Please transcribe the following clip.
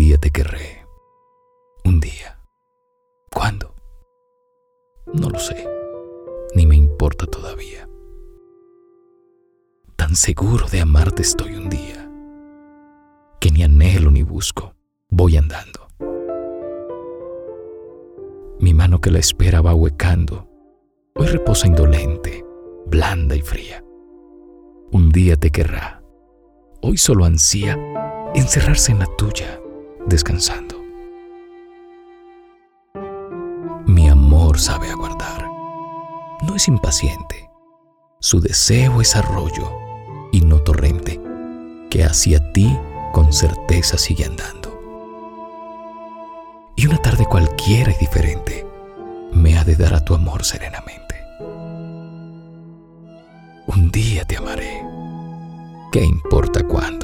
Un día te querré. Un día. ¿Cuándo? No lo sé. Ni me importa todavía. Tan seguro de amarte estoy un día que ni anhelo ni busco, voy andando. Mi mano que la espera va huecando, hoy reposa indolente, blanda y fría. Un día te querrá, hoy solo ansía encerrarse en la tuya, descansando. Mi amor sabe aguardar, no es impaciente, su deseo es arroyo y no torrente, que hacia ti con certeza sigue andando. Y una tarde cualquiera y diferente me ha de dar a tu amor serenamente. Un día te amaré. ¿Qué importa cuándo?